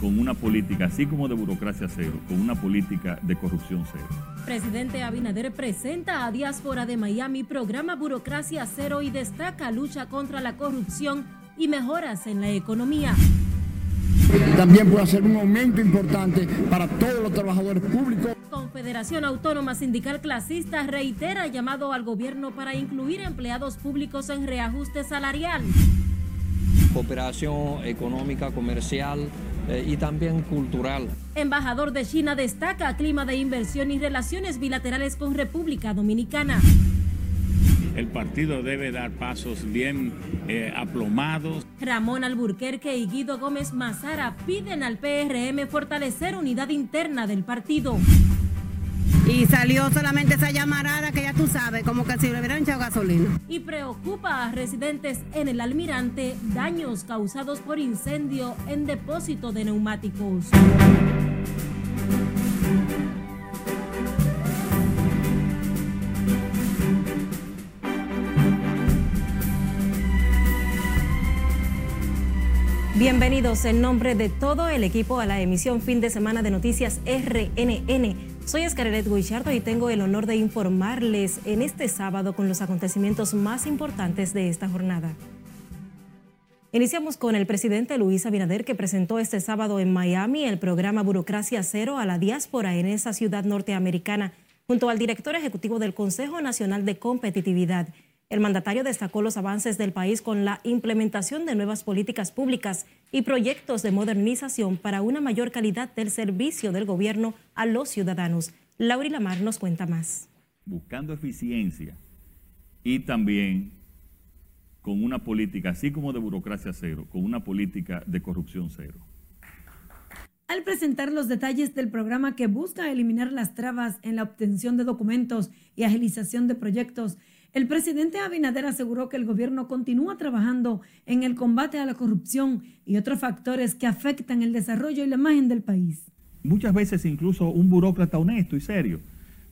con una política, así como de burocracia cero, con una política de corrupción cero. Presidente Abinader presenta a Diáspora de Miami programa Burocracia Cero y destaca lucha contra la corrupción y mejoras en la economía. También puede ser un aumento importante para todos los trabajadores públicos. Confederación Autónoma Sindical Clasista reitera llamado al gobierno para incluir empleados públicos en reajuste salarial. Cooperación económica, comercial eh, y también cultural. Embajador de China destaca clima de inversión y relaciones bilaterales con República Dominicana. El partido debe dar pasos bien eh, aplomados. Ramón Alburquerque y Guido Gómez Mazara piden al PRM fortalecer unidad interna del partido. Y salió solamente esa llamarada que ya tú sabes, como que si le hubieran echado gasolina. Y preocupa a residentes en el Almirante daños causados por incendio en depósito de neumáticos. Bienvenidos en nombre de todo el equipo a la emisión fin de semana de noticias RNN. Soy Escaret Guichardo y tengo el honor de informarles en este sábado con los acontecimientos más importantes de esta jornada. Iniciamos con el presidente Luis Abinader que presentó este sábado en Miami el programa Burocracia Cero a la diáspora en esa ciudad norteamericana junto al director ejecutivo del Consejo Nacional de Competitividad el mandatario destacó los avances del país con la implementación de nuevas políticas públicas y proyectos de modernización para una mayor calidad del servicio del gobierno a los ciudadanos. Lauri Lamar nos cuenta más. Buscando eficiencia y también con una política, así como de burocracia cero, con una política de corrupción cero. Al presentar los detalles del programa que busca eliminar las trabas en la obtención de documentos y agilización de proyectos, el presidente Abinader aseguró que el gobierno continúa trabajando en el combate a la corrupción y otros factores que afectan el desarrollo y la imagen del país. Muchas veces incluso un burócrata honesto y serio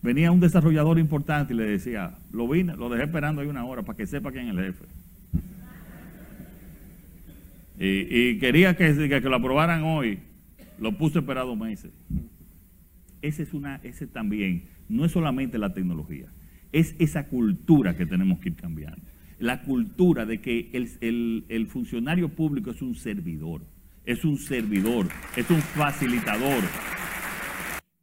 venía un desarrollador importante y le decía, lo vine, lo dejé esperando ahí una hora para que sepa quién es el jefe. Y, quería que, que, lo aprobaran hoy, lo puse esperado meses. Ese es una, ese también, no es solamente la tecnología, es esa cultura que tenemos que ir cambiando. La cultura de que el, funcionario público es un servidor, es un servidor, es un facilitador.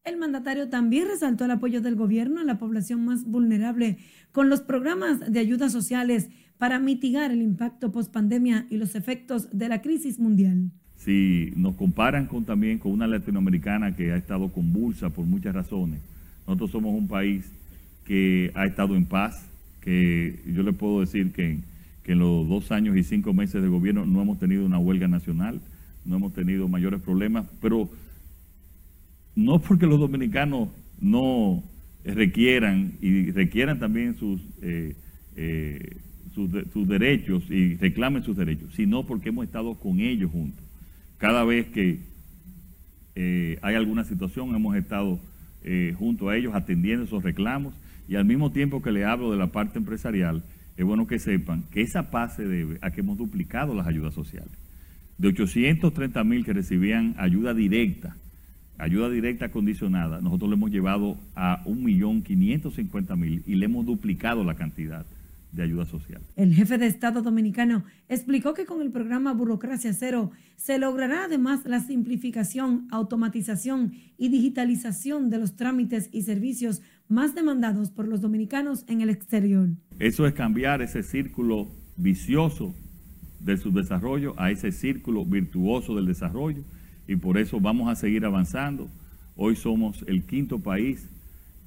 El mandatario también resaltó el apoyo del gobierno a la población más vulnerable con los programas de ayudas sociales para mitigar el impacto post-pandemia y los efectos de la crisis mundial. Si nos comparan con, también con una latinoamericana que ha estado convulsa por muchas razones, nosotros somos un país que ha estado en paz, que yo le puedo decir que, en los dos años y cinco meses de gobierno no hemos tenido una huelga nacional, no hemos tenido mayores problemas, pero no porque los dominicanos no requieran y requieran también sus, eh, eh, sus, derechos y reclamen sus derechos, sino porque hemos estado con ellos juntos. Cada vez que eh, hay alguna situación hemos estado junto a ellos atendiendo esos reclamos y al mismo tiempo que le hablo de la parte empresarial, es bueno que sepan que esa paz se debe a que hemos duplicado las ayudas sociales. De 830 mil que recibían ayuda directa, ayuda directa condicionada, nosotros le hemos llevado a 1.550.000 y le hemos duplicado la cantidad de ayuda social. El jefe de Estado dominicano explicó que con el programa Burocracia Cero se logrará además la simplificación, automatización y digitalización de los trámites y servicios más demandados por los dominicanos en el exterior. Eso es cambiar ese círculo vicioso del subdesarrollo a ese círculo virtuoso del desarrollo y por eso vamos a seguir avanzando. Hoy somos el quinto país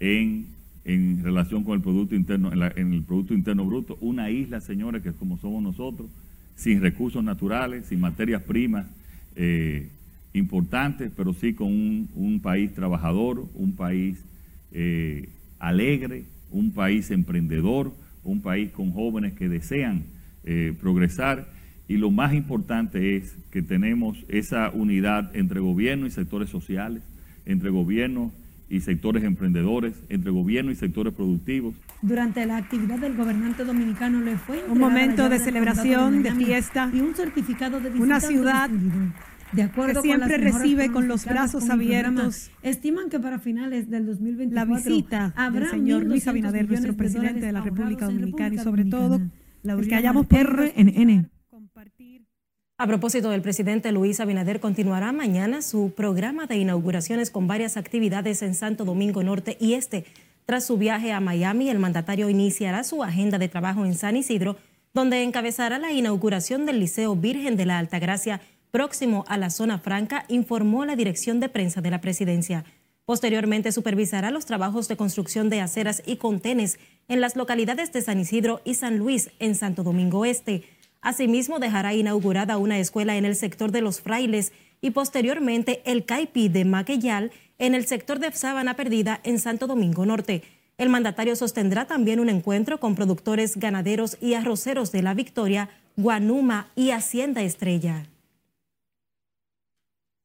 en en relación con el Producto Interno, en, el Producto Interno Bruto, una isla, señores, que es como somos nosotros, sin recursos naturales, sin materias primas eh, importantes, pero sí con un, país trabajador, un país eh, alegre, un país emprendedor, un país con jóvenes que desean eh, progresar. Y lo más importante es que tenemos esa unidad entre gobierno y sectores sociales, entre gobierno y sectores emprendedores, entre gobierno y sectores productivos. Durante la actividad del gobernante dominicano le fue un momento de celebración, de fiesta y un certificado de una ciudad De acuerdo que siempre con recibe con los brazos abiertos. estiman que para finales del 2024 la visita del señor Luis Abinader, nuestro presidente de, de la República Dominicana, y sobre todo el que hayamos RNN. A propósito, el presidente Luis Abinader continuará mañana su programa de inauguraciones con varias actividades en Santo Domingo Norte y Este. Tras su viaje a Miami, el mandatario iniciará su agenda de trabajo en San Isidro, donde encabezará la inauguración del Liceo Virgen de la Altagracia próximo a la zona franca, informó la dirección de prensa de la presidencia. Posteriormente supervisará los trabajos de construcción de aceras y contenes en las localidades de San Isidro y San Luis en Santo Domingo Este. Asimismo, dejará inaugurada una escuela en el sector de los frailes y posteriormente el CAIPI de Maquellal en el sector de Sábana Perdida en Santo Domingo Norte. El mandatario sostendrá también un encuentro con productores ganaderos y arroceros de La Victoria, Guanuma y Hacienda Estrella.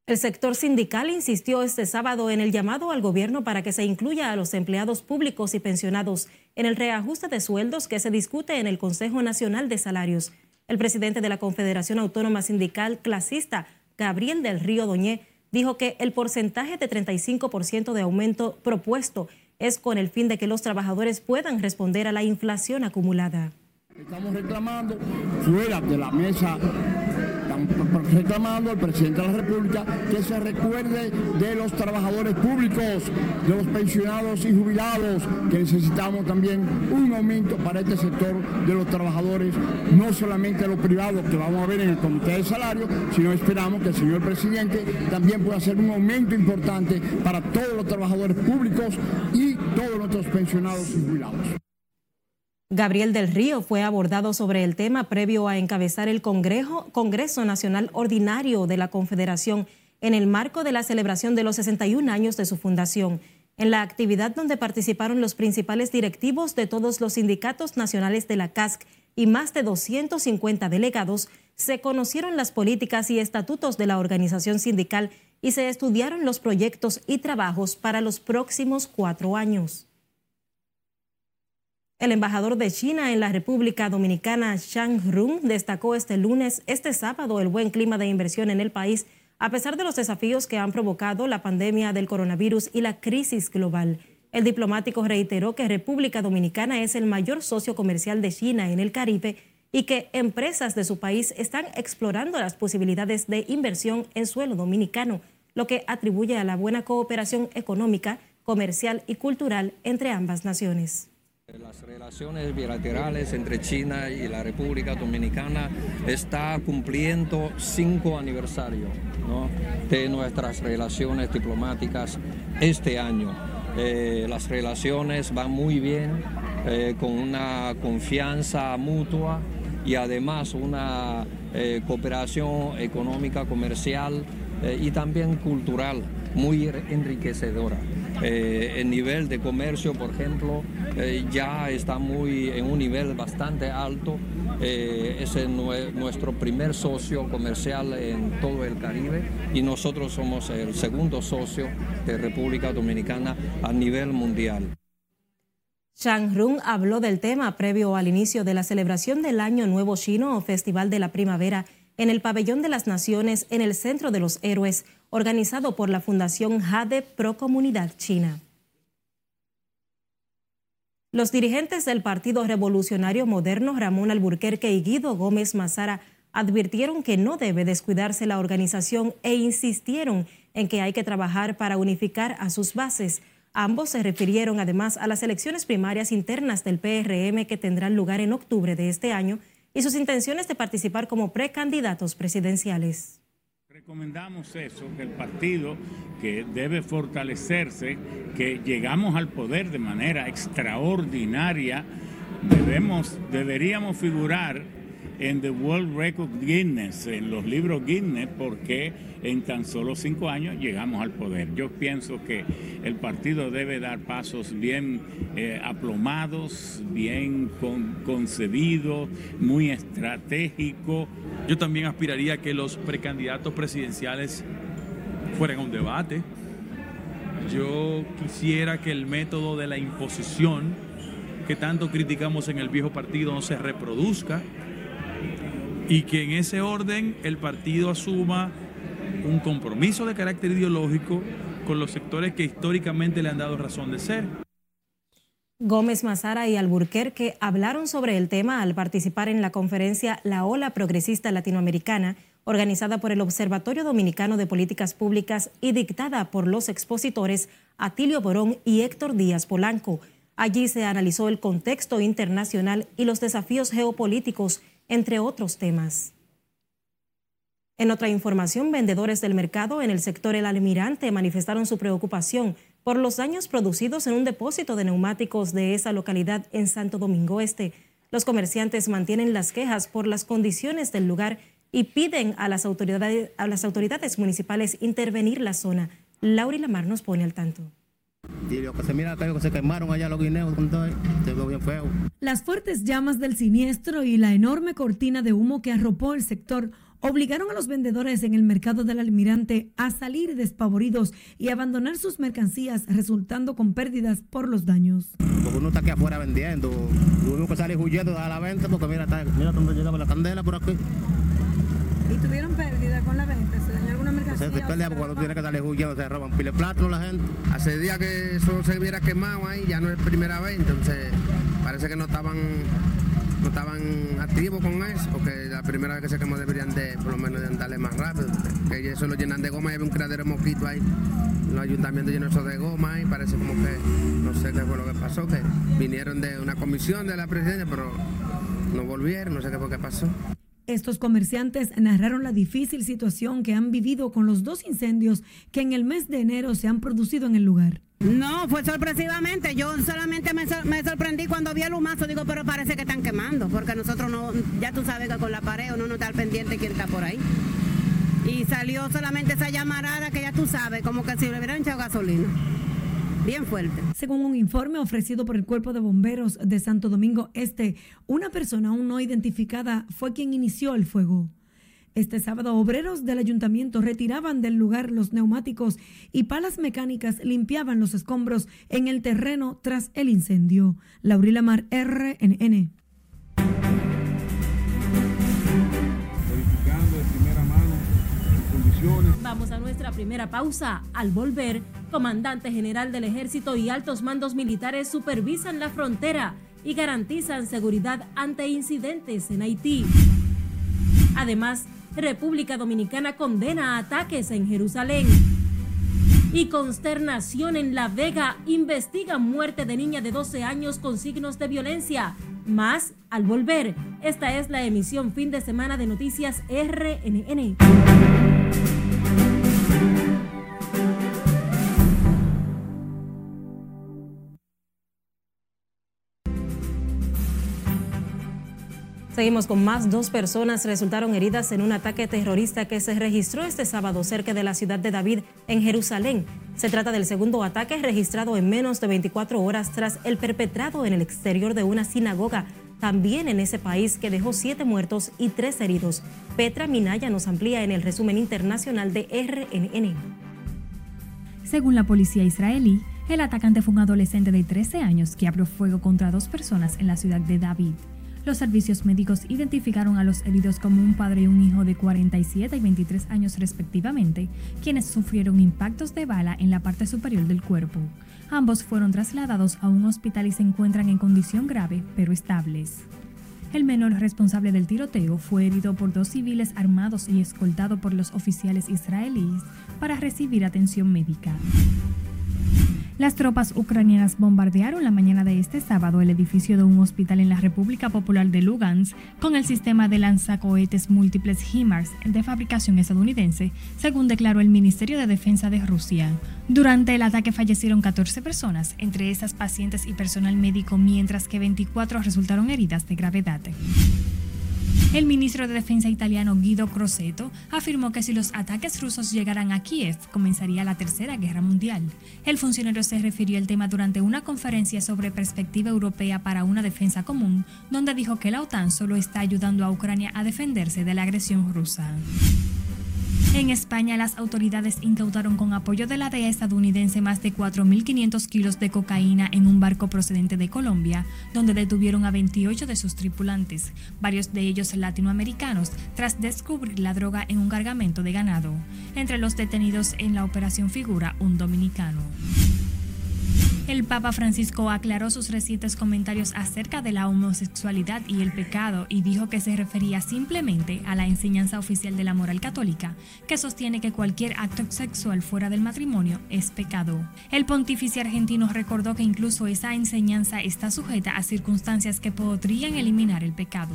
El sector sindical insistió este sábado en el llamado al gobierno para que se incluya a los empleados públicos y pensionados en el reajuste de sueldos que se discute en el Consejo Nacional de Salarios. El presidente de la Confederación Autónoma Sindical Clasista, Gabriel del Río Doñé, dijo que el porcentaje de 35% de aumento propuesto es con el fin de que los trabajadores puedan responder a la inflación acumulada. Estamos reclamando fuera de la mesa reclamando al presidente de la República que se recuerde de los trabajadores públicos, de los pensionados y jubilados, que necesitamos también un aumento para este sector de los trabajadores, no solamente los privados que vamos a ver en el Comité de Salario, sino esperamos que el señor presidente también pueda hacer un aumento importante para todos los trabajadores públicos y todos nuestros pensionados y jubilados. Gabriel del Río fue abordado sobre el tema previo a encabezar el Congreso, Nacional Ordinario de la Confederación en el marco de la celebración de los 61 años de su fundación. En la actividad donde participaron los principales directivos de todos los sindicatos nacionales de la CASC y más de 250 delegados, se conocieron las políticas y estatutos de la organización sindical y se estudiaron los proyectos y trabajos para los próximos cuatro años. El embajador de China en la República Dominicana, Shang Rung, destacó este lunes, este sábado, el buen clima de inversión en el país, a pesar de los desafíos que han provocado la pandemia del coronavirus y la crisis global. El diplomático reiteró que República Dominicana es el mayor socio comercial de China en el Caribe y que empresas de su país están explorando las posibilidades de inversión en suelo dominicano, lo que atribuye a la buena cooperación económica, comercial y cultural entre ambas naciones. Las relaciones bilaterales entre China y la República Dominicana está cumpliendo cinco aniversarios de nuestras relaciones diplomáticas este año. Eh, las relaciones van muy bien, eh, con una confianza mutua y además una eh, cooperación económica, comercial y también cultural muy enriquecedora. Eh, el nivel de comercio, por ejemplo, eh, ya está muy en un nivel bastante alto. Eh, es nuestro primer socio comercial en todo el Caribe y nosotros somos el segundo socio de República Dominicana a nivel mundial. Chang Rung habló del tema previo al inicio de la celebración del Año Nuevo Chino o Festival de la Primavera en el Pabellón de las Naciones en el Centro de los Héroes, organizado por la Fundación Jade Pro Comunidad China. Los dirigentes del Partido Revolucionario Moderno, Ramón Alburquerque y Guido Gómez Mazara, advirtieron que no debe descuidarse la organización e insistieron en que hay que trabajar para unificar a sus bases. Ambos se refirieron además a las elecciones primarias internas del PRM que tendrán lugar en octubre de este año y sus intenciones de participar como precandidatos presidenciales. Recomendamos eso, que el partido que debe fortalecerse, que llegamos al poder de manera extraordinaria, debemos, deberíamos figurar en the World Record Guinness, en los libros Guinness, porque en tan solo cinco años llegamos al poder. Yo pienso que el partido debe dar pasos bien eh, aplomados, bien concebidos, muy estratégicos. Yo también aspiraría a que los precandidatos presidenciales fueran a un debate. Yo quisiera que el método de la imposición que tanto criticamos en el viejo partido no se reproduzca y que en ese orden el partido asuma un compromiso de carácter ideológico con los sectores que históricamente le han dado razón de ser. Gómez Mazara y Alburquerque hablaron sobre el tema al participar en la conferencia La Ola Progresista Latinoamericana, organizada por el Observatorio Dominicano de Políticas Públicas y dictada por los expositores Atilio Borón y Héctor Díaz Polanco. Allí se analizó el contexto internacional y los desafíos geopolíticos, entre otros temas. En otra información, vendedores del mercado en el sector El Almirante manifestaron su preocupación por los daños producidos en un depósito de neumáticos de esa localidad en Santo Domingo Este. Los comerciantes mantienen las quejas por las condiciones del lugar y piden a las autoridades, a las autoridades municipales intervenir la zona. Laura Lamar nos pone al tanto. Las fuertes llamas del siniestro y la enorme cortina de humo que arropó el sector obligaron a los vendedores en el mercado del almirante a salir despavoridos y abandonar sus mercancías, resultando con pérdidas por los daños. Porque uno está aquí afuera vendiendo, tuvimos que salir huyendo a la venta porque mira, mira dónde llegaba la candela por aquí. ¿Y tuvieron pérdida con la venta? ¿Se Se cuando tiene que salir huyendo se roban pile plato la gente. Hace días que eso se hubiera quemado ahí, ya no es primera vez, entonces parece que no estaban no estaban activos con eso, porque la primera vez que se quemó deberían de por lo menos de andarle más rápido, que eso lo llenan de goma y hay un cradero de mosquito ahí, los ayuntamientos llenos eso de goma y parece como que no sé qué fue lo que pasó, que vinieron de una comisión de la presidencia, pero no volvieron, no sé qué fue lo que pasó. Estos comerciantes narraron la difícil situación que han vivido con los dos incendios que en el mes de enero se han producido en el lugar. No, fue sorpresivamente. Yo solamente me, sorprendí cuando vi el humazo. Digo, pero parece que están quemando, porque nosotros no, ya tú sabes que con la pared uno no está al pendiente quién está por ahí. Y salió solamente esa llamarada que ya tú sabes, como que si le hubieran echado gasolina. Bien fuerte. Según un informe ofrecido por el Cuerpo de Bomberos de Santo Domingo Este, una persona aún no identificada fue quien inició el fuego. Este sábado, obreros del ayuntamiento retiraban del lugar los neumáticos y palas mecánicas limpiaban los escombros en el terreno tras el incendio. Laurila Mar, RNN. A nuestra primera pausa. Al volver, comandante general del ejército y altos mandos militares supervisan la frontera y garantizan seguridad ante incidentes en Haití. Además, República Dominicana condena ataques en Jerusalén. Y consternación en La Vega investiga muerte de niña de 12 años con signos de violencia. Más al volver. Esta es la emisión fin de semana de Noticias RNN. Seguimos con más. Dos personas resultaron heridas en un ataque terrorista que se registró este sábado cerca de la ciudad de David, en Jerusalén. Se trata del segundo ataque registrado en menos de 24 horas tras el perpetrado en el exterior de una sinagoga, también en ese país que dejó siete muertos y tres heridos. Petra Minaya nos amplía en el resumen internacional de RNN. Según la policía israelí, el atacante fue un adolescente de 13 años que abrió fuego contra dos personas en la ciudad de David. Los servicios médicos identificaron a los heridos como un padre y un hijo de 47 y 23 años respectivamente, quienes sufrieron impactos de bala en la parte superior del cuerpo. Ambos fueron trasladados a un hospital y se encuentran en condición grave, pero estables. El menor responsable del tiroteo fue herido por dos civiles armados y escoltado por los oficiales israelíes para recibir atención médica. Las tropas ucranianas bombardearon la mañana de este sábado el edificio de un hospital en la República Popular de Lugansk con el sistema de lanzacohetes múltiples HIMARS de fabricación estadounidense, según declaró el Ministerio de Defensa de Rusia. Durante el ataque fallecieron 14 personas, entre esas pacientes y personal médico, mientras que 24 resultaron heridas de gravedad. El ministro de Defensa italiano Guido Crosetto afirmó que si los ataques rusos llegaran a Kiev, comenzaría la Tercera Guerra Mundial. El funcionario se refirió al tema durante una conferencia sobre perspectiva europea para una defensa común, donde dijo que la OTAN solo está ayudando a Ucrania a defenderse de la agresión rusa. En España, las autoridades incautaron con apoyo de la DEA estadounidense más de 4.500 kilos de cocaína en un barco procedente de Colombia, donde detuvieron a 28 de sus tripulantes, varios de ellos latinoamericanos, tras descubrir la droga en un cargamento de ganado. Entre los detenidos en la operación figura un dominicano. El Papa Francisco aclaró sus recientes comentarios acerca de la homosexualidad y el pecado y dijo que se refería simplemente a la enseñanza oficial de la moral católica, que sostiene que cualquier acto sexual fuera del matrimonio es pecado. El pontífice argentino recordó que incluso esa enseñanza está sujeta a circunstancias que podrían eliminar el pecado.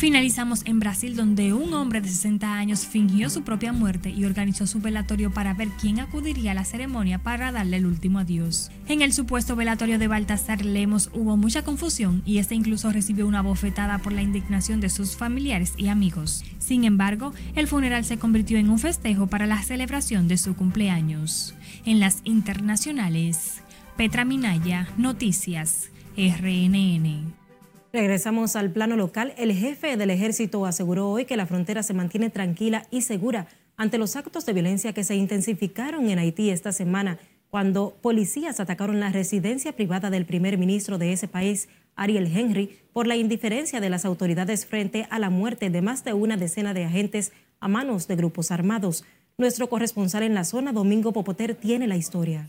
Finalizamos en Brasil, donde un hombre de 60 años fingió su propia muerte y organizó su velatorio para ver quién acudiría a la ceremonia para darle el último adiós. En el supuesto velatorio de Baltasar Lemos hubo mucha confusión y este incluso recibió una bofetada por la indignación de sus familiares y amigos. Sin embargo, el funeral se convirtió en un festejo para la celebración de su cumpleaños. En las internacionales, Petra Minaya, Noticias, RNN. Regresamos al plano local. El jefe del ejército aseguró hoy que la frontera se mantiene tranquila y segura ante los actos de violencia que se intensificaron en Haití esta semana cuando policías atacaron la residencia privada del primer ministro de ese país, Ariel Henry, por la indiferencia de las autoridades frente a la muerte de más de una decena de agentes a manos de grupos armados. Nuestro corresponsal en la zona, Domingo Popoter, tiene la historia.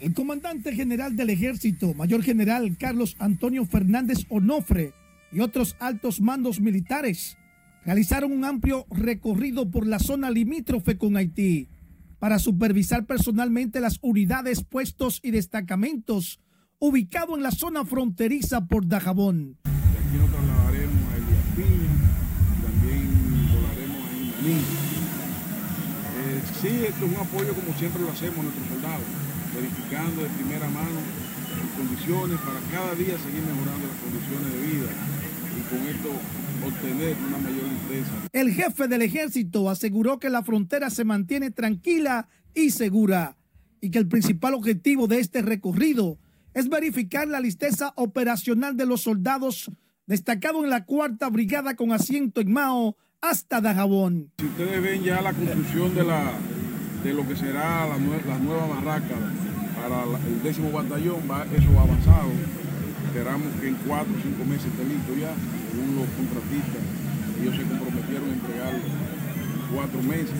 El comandante general del ejército, mayor general Carlos Antonio Fernández Onofre y otros altos mandos militares realizaron un amplio recorrido por la zona limítrofe con Haití para supervisar personalmente las unidades, puestos y destacamentos ubicados en la zona fronteriza por Dajabón. aquí nos trasladaremos a Elías también volaremos a. Eh, sí, esto es un apoyo como siempre lo hacemos nuestros soldados verificando de primera mano sus condiciones para cada día seguir mejorando las condiciones de vida y con esto obtener una mayor limpieza. El jefe del ejército aseguró que la frontera se mantiene tranquila y segura y que el principal objetivo de este recorrido es verificar la listeza operacional de los soldados destacados en la cuarta brigada con asiento en Mao hasta Dajabón. Si ustedes ven ya la construcción de la de lo que será la, la nueva barraca para el décimo batallón, va, eso va avanzado. Esperamos que en cuatro o cinco meses esté listo ya, según los contratistas. Ellos se comprometieron a entregar cuatro meses.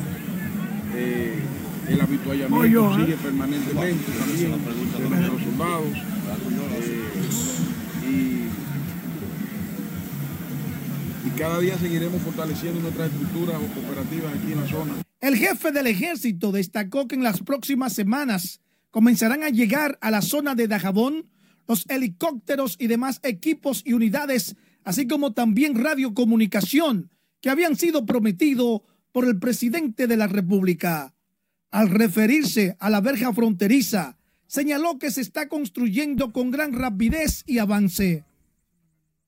Eh, el habituallamiento sigue ¿eh? permanentemente también de nuestros soldados. Eh, y, y cada día seguiremos fortaleciendo nuestras estructuras operativas aquí en la zona. El jefe del ejército destacó que en las próximas semanas comenzarán a llegar a la zona de Dajabón los helicópteros y demás equipos y unidades, así como también radiocomunicación que habían sido prometidos por el presidente de la República. Al referirse a la verja fronteriza, señaló que se está construyendo con gran rapidez y avance.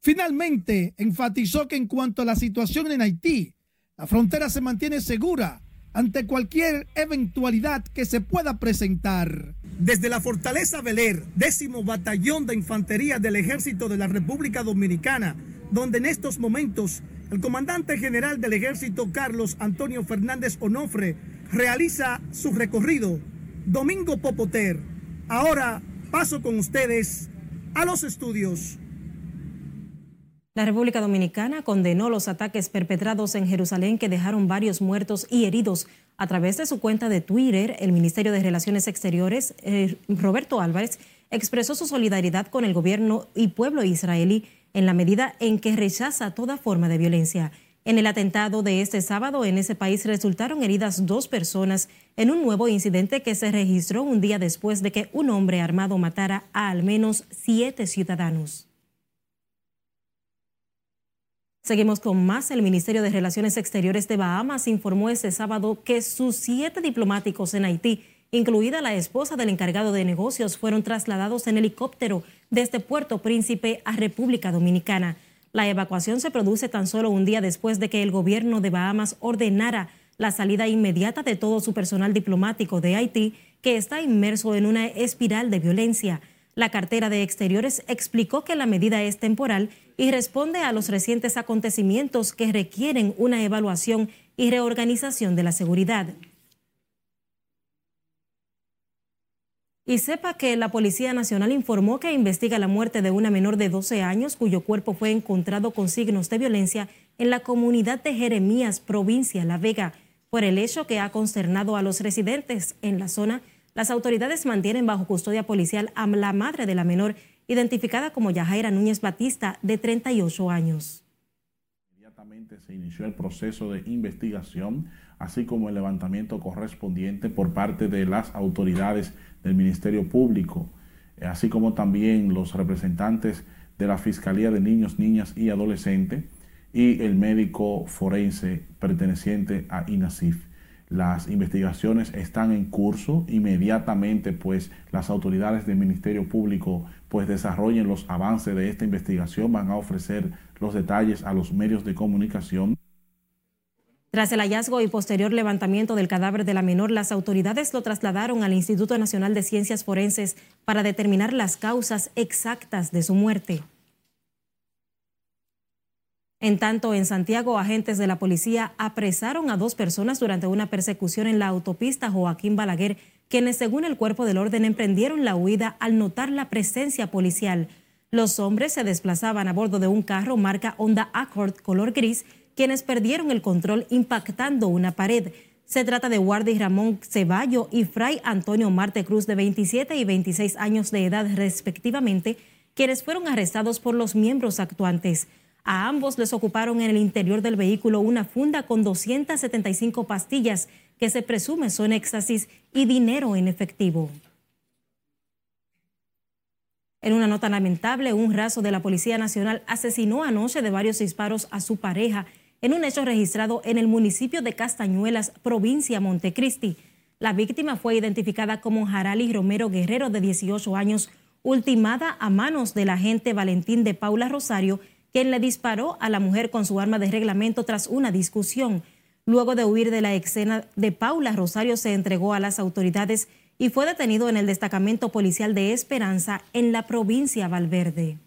Finalmente, enfatizó que en cuanto a la situación en Haití, la frontera se mantiene segura ante cualquier eventualidad que se pueda presentar. Desde la Fortaleza Beler, décimo batallón de infantería del Ejército de la República Dominicana, donde en estos momentos el comandante general del Ejército Carlos Antonio Fernández Onofre realiza su recorrido. Domingo Popoter. Ahora paso con ustedes a los estudios. La República Dominicana condenó los ataques perpetrados en Jerusalén que dejaron varios muertos y heridos. A través de su cuenta de Twitter, el Ministerio de Relaciones Exteriores, eh, Roberto Álvarez, expresó su solidaridad con el gobierno y pueblo israelí en la medida en que rechaza toda forma de violencia. En el atentado de este sábado en ese país resultaron heridas dos personas en un nuevo incidente que se registró un día después de que un hombre armado matara a al menos siete ciudadanos. Seguimos con más. El Ministerio de Relaciones Exteriores de Bahamas informó este sábado que sus siete diplomáticos en Haití, incluida la esposa del encargado de negocios, fueron trasladados en helicóptero desde Puerto Príncipe a República Dominicana. La evacuación se produce tan solo un día después de que el gobierno de Bahamas ordenara la salida inmediata de todo su personal diplomático de Haití, que está inmerso en una espiral de violencia. La cartera de Exteriores explicó que la medida es temporal y responde a los recientes acontecimientos que requieren una evaluación y reorganización de la seguridad. Y sepa que la Policía Nacional informó que investiga la muerte de una menor de 12 años cuyo cuerpo fue encontrado con signos de violencia en la comunidad de Jeremías, provincia La Vega. Por el hecho que ha consternado a los residentes en la zona, las autoridades mantienen bajo custodia policial a la madre de la menor, identificada como Yajaira Núñez Batista, de 38 años. Inmediatamente se inició el proceso de investigación, así como el levantamiento correspondiente por parte de las autoridades del Ministerio Público, así como también los representantes de la Fiscalía de Niños, Niñas y Adolescentes y el médico forense perteneciente a INASIF. Las investigaciones están en curso. Inmediatamente, pues, las autoridades del Ministerio Público, pues, desarrollen los avances de esta investigación, van a ofrecer los detalles a los medios de comunicación. Tras el hallazgo y posterior levantamiento del cadáver de la menor, las autoridades lo trasladaron al Instituto Nacional de Ciencias Forenses para determinar las causas exactas de su muerte. En tanto, en Santiago, agentes de la policía apresaron a dos personas durante una persecución en la autopista Joaquín Balaguer, quienes, según el cuerpo del orden, emprendieron la huida al notar la presencia policial. Los hombres se desplazaban a bordo de un carro marca Honda Accord color gris quienes perdieron el control impactando una pared. Se trata de Guardi Ramón Ceballo y Fray Antonio Marte Cruz, de 27 y 26 años de edad respectivamente, quienes fueron arrestados por los miembros actuantes. A ambos les ocuparon en el interior del vehículo una funda con 275 pastillas que se presume son éxtasis y dinero en efectivo. En una nota lamentable, un raso de la Policía Nacional asesinó anoche de varios disparos a su pareja en un hecho registrado en el municipio de Castañuelas, provincia Montecristi. La víctima fue identificada como Jarali Romero Guerrero, de 18 años, ultimada a manos del agente Valentín de Paula Rosario, quien le disparó a la mujer con su arma de reglamento tras una discusión. Luego de huir de la escena de Paula, Rosario se entregó a las autoridades y fue detenido en el destacamento policial de Esperanza en la provincia Valverde.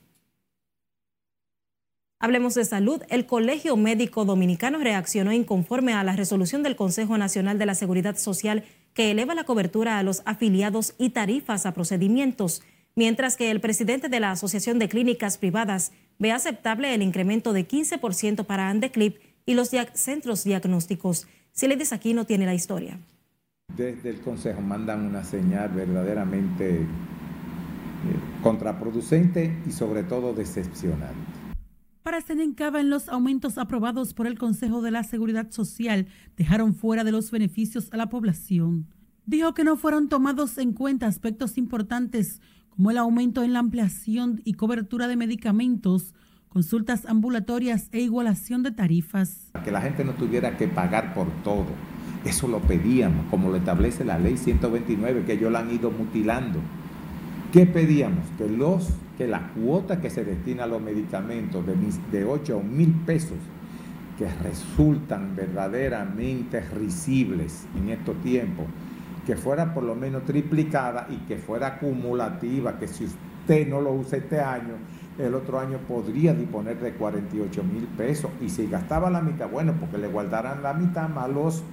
Hablemos de salud. El Colegio Médico Dominicano reaccionó inconforme a la resolución del Consejo Nacional de la Seguridad Social que eleva la cobertura a los afiliados y tarifas a procedimientos, mientras que el presidente de la Asociación de Clínicas Privadas ve aceptable el incremento de 15% para Andeclip y los centros diagnósticos. Si le aquí no tiene la historia. Desde el Consejo mandan una señal verdaderamente eh, contraproducente y sobre todo decepcionante para en los aumentos aprobados por el Consejo de la Seguridad Social dejaron fuera de los beneficios a la población. Dijo que no fueron tomados en cuenta aspectos importantes como el aumento en la ampliación y cobertura de medicamentos, consultas ambulatorias e igualación de tarifas. Que la gente no tuviera que pagar por todo. Eso lo pedíamos, como lo establece la ley 129, que ellos la han ido mutilando. ¿Qué pedíamos? Que los que la cuota que se destina a los medicamentos de, de 8 a mil pesos, que resultan verdaderamente risibles en estos tiempos, que fuera por lo menos triplicada y que fuera acumulativa, que si usted no lo usa este año, el otro año podría disponer de 48 mil pesos. Y si gastaba la mitad, bueno, porque le guardarán la mitad más los,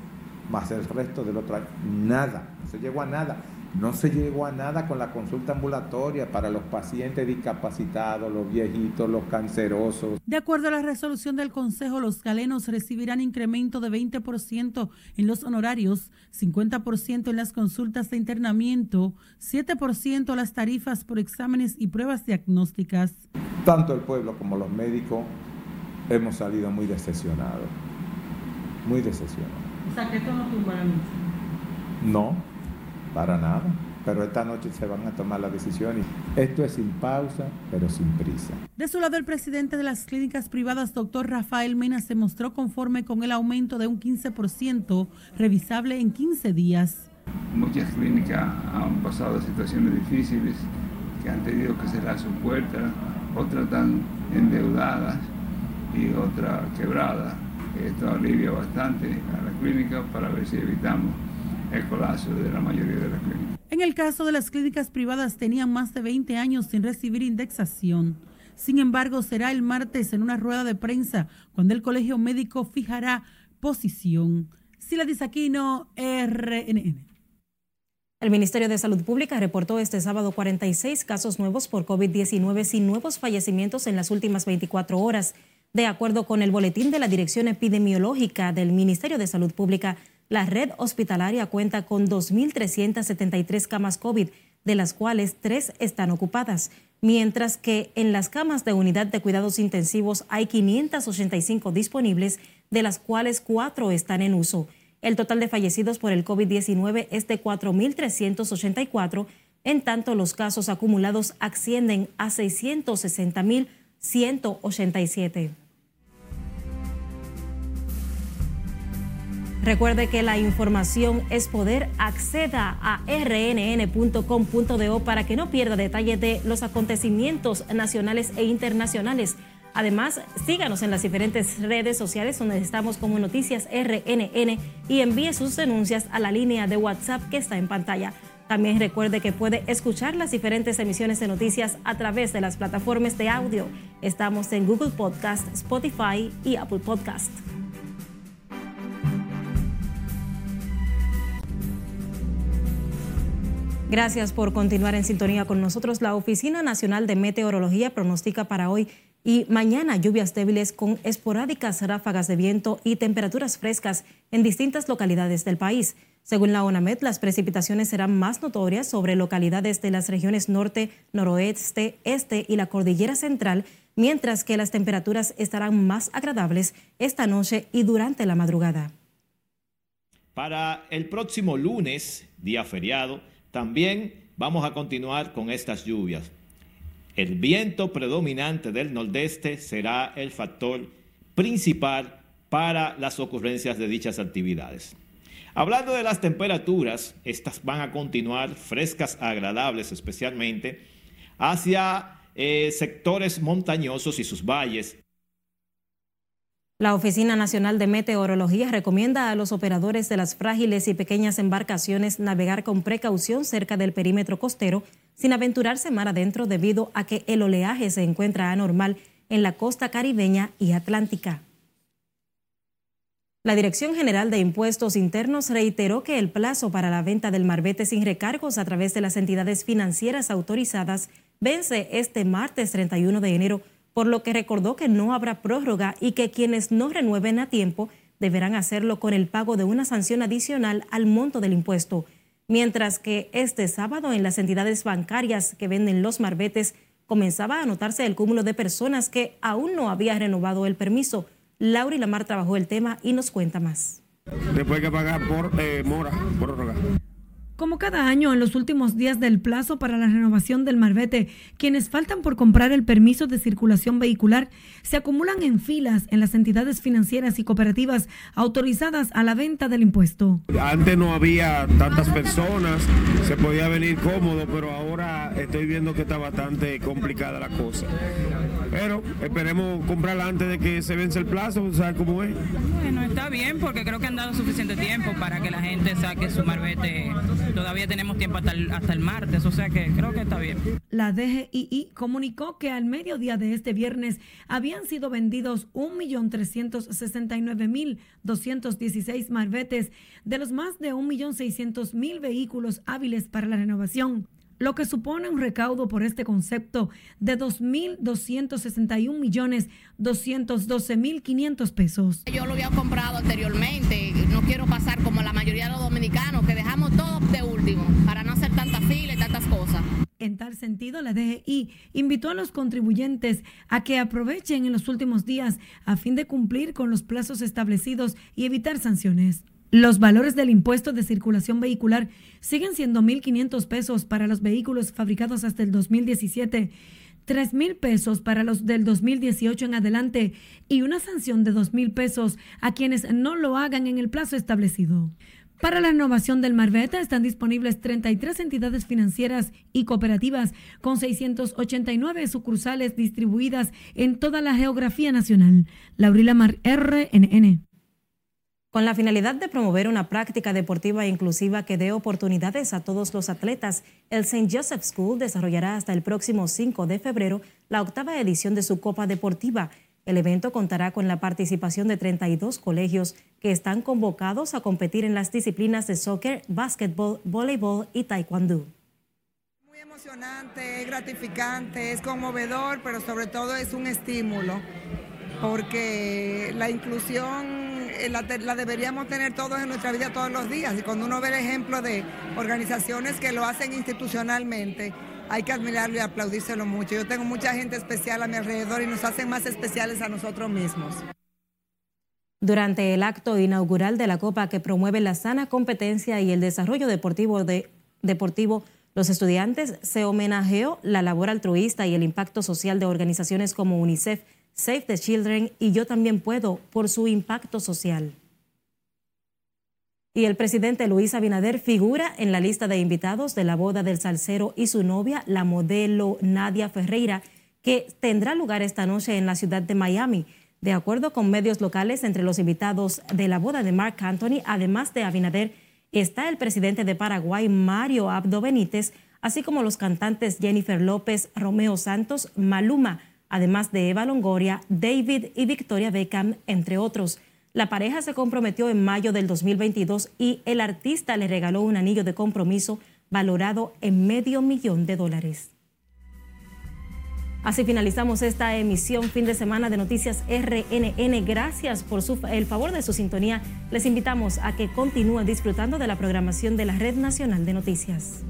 más el resto del otro año. Nada, no se llegó a nada. No se llegó a nada con la consulta ambulatoria para los pacientes discapacitados, los viejitos, los cancerosos. De acuerdo a la resolución del Consejo, los galenos recibirán incremento de 20% en los honorarios, 50% en las consultas de internamiento, 7% las tarifas por exámenes y pruebas diagnósticas. Tanto el pueblo como los médicos hemos salido muy decepcionados. Muy decepcionados. O sea, que esto no tumbará No para nada. Pero esta noche se van a tomar las decisiones. Esto es sin pausa, pero sin prisa. De su lado, el presidente de las clínicas privadas, doctor Rafael Mena, se mostró conforme con el aumento de un 15% revisable en 15 días. Muchas clínicas han pasado situaciones difíciles que han tenido que cerrar su puerta, otras están endeudadas y otras quebradas. Esto alivia bastante a la clínica para ver si evitamos el colapso de la mayoría de las clínicas. En el caso de las clínicas privadas tenían más de 20 años sin recibir indexación. Sin embargo, será el martes en una rueda de prensa cuando el colegio médico fijará posición. Sila Disaquino, RNN. El Ministerio de Salud Pública reportó este sábado 46 casos nuevos por COVID-19 sin nuevos fallecimientos en las últimas 24 horas. De acuerdo con el boletín de la Dirección Epidemiológica del Ministerio de Salud Pública, la red hospitalaria cuenta con 2.373 camas COVID, de las cuales tres están ocupadas, mientras que en las camas de unidad de cuidados intensivos hay 585 disponibles, de las cuales cuatro están en uso. El total de fallecidos por el COVID-19 es de 4.384, en tanto los casos acumulados ascienden a 660.187. Recuerde que la información es poder. Acceda a rnn.com.do para que no pierda detalle de los acontecimientos nacionales e internacionales. Además, síganos en las diferentes redes sociales donde estamos como Noticias RNN y envíe sus denuncias a la línea de WhatsApp que está en pantalla. También recuerde que puede escuchar las diferentes emisiones de noticias a través de las plataformas de audio. Estamos en Google Podcast, Spotify y Apple Podcast. Gracias por continuar en sintonía con nosotros. La Oficina Nacional de Meteorología pronostica para hoy y mañana lluvias débiles con esporádicas ráfagas de viento y temperaturas frescas en distintas localidades del país. Según la ONAMED, las precipitaciones serán más notorias sobre localidades de las regiones norte, noroeste, este y la cordillera central, mientras que las temperaturas estarán más agradables esta noche y durante la madrugada. Para el próximo lunes, día feriado, también vamos a continuar con estas lluvias. El viento predominante del nordeste será el factor principal para las ocurrencias de dichas actividades. Hablando de las temperaturas, estas van a continuar frescas, agradables especialmente hacia eh, sectores montañosos y sus valles. La Oficina Nacional de Meteorología recomienda a los operadores de las frágiles y pequeñas embarcaciones navegar con precaución cerca del perímetro costero sin aventurarse mar adentro debido a que el oleaje se encuentra anormal en la costa caribeña y atlántica. La Dirección General de Impuestos Internos reiteró que el plazo para la venta del marbete sin recargos a través de las entidades financieras autorizadas vence este martes 31 de enero, por lo que recordó que no habrá prórroga y que quienes no renueven a tiempo deberán hacerlo con el pago de una sanción adicional al monto del impuesto mientras que este sábado en las entidades bancarias que venden los marbetes comenzaba a notarse el cúmulo de personas que aún no había renovado el permiso. Laura y Lamar trabajó el tema y nos cuenta más. Después que pagar por eh, mora, prórroga. Como cada año, en los últimos días del plazo para la renovación del marbete, quienes faltan por comprar el permiso de circulación vehicular se acumulan en filas en las entidades financieras y cooperativas autorizadas a la venta del impuesto. Antes no había tantas personas, se podía venir cómodo, pero ahora estoy viendo que está bastante complicada la cosa. Pero esperemos comprarla antes de que se vence el plazo, ¿sabes cómo es? Bueno, está bien porque creo que han dado suficiente tiempo para que la gente saque su marbete todavía tenemos tiempo hasta el, martes, o sea que creo que está bien. La DGII comunicó que al mediodía de este viernes habían sido vendidos 1.369.216 marbetes de los más de 1.600.000 vehículos hábiles para la renovación lo que supone un recaudo por este concepto de 2.261 millones 212 mil 500 pesos. Yo lo había comprado anteriormente, no quiero pasar como la mayoría de los dominicanos que dejamos todo de último para no hacer tantas filas y tantas cosas. En tal sentido, la DGI invitó a los contribuyentes a que aprovechen en los últimos días a fin de cumplir con los plazos establecidos y evitar sanciones. Los valores del impuesto de circulación vehicular siguen siendo 1.500 pesos para los vehículos fabricados hasta el 2017, 3.000 pesos para los del 2018 en adelante y una sanción de 2.000 pesos a quienes no lo hagan en el plazo establecido. Para la renovación del Marbeta están disponibles 33 entidades financieras y cooperativas con 689 sucursales distribuidas en toda la geografía nacional. Laurila Mar, RNN. Con la finalidad de promover una práctica deportiva inclusiva que dé oportunidades a todos los atletas, el St. Joseph School desarrollará hasta el próximo 5 de febrero la octava edición de su Copa Deportiva. El evento contará con la participación de 32 colegios que están convocados a competir en las disciplinas de soccer, básquetbol, voleibol y taekwondo. Muy emocionante, es gratificante, es conmovedor, pero sobre todo es un estímulo, porque la inclusión eh, la, deberíamos tener todos en nuestra vida todos los días. Y cuando uno ve el ejemplo de organizaciones que lo hacen institucionalmente, hay que admirarlo y aplaudírselo mucho. Yo tengo mucha gente especial a mi alrededor y nos hacen más especiales a nosotros mismos. Durante el acto inaugural de la Copa que promueve la sana competencia y el desarrollo deportivo, de, deportivo los estudiantes se homenajeó la labor altruista y el impacto social de organizaciones como UNICEF, Save the Children y Yo también puedo por su impacto social. Y el presidente Luis Abinader figura en la lista de invitados de la boda del salsero y su novia, la modelo Nadia Ferreira, que tendrá lugar esta noche en la ciudad de Miami. De acuerdo con medios locales, entre los invitados de la boda de Mark Anthony, además de Abinader, está el presidente de Paraguay, Mario Abdo Benítez, así como los cantantes Jennifer López, Romeo Santos, Maluma, además de Eva Longoria, David y Victoria Beckham, entre otros. La pareja se comprometió en mayo del 2022 y el artista le regaló un anillo de compromiso valorado en medio millón de dólares. Así finalizamos esta emisión fin de semana de Noticias RNN. Gracias por el favor de su sintonía. Les invitamos a que continúen disfrutando de la programación de la Red Nacional de Noticias.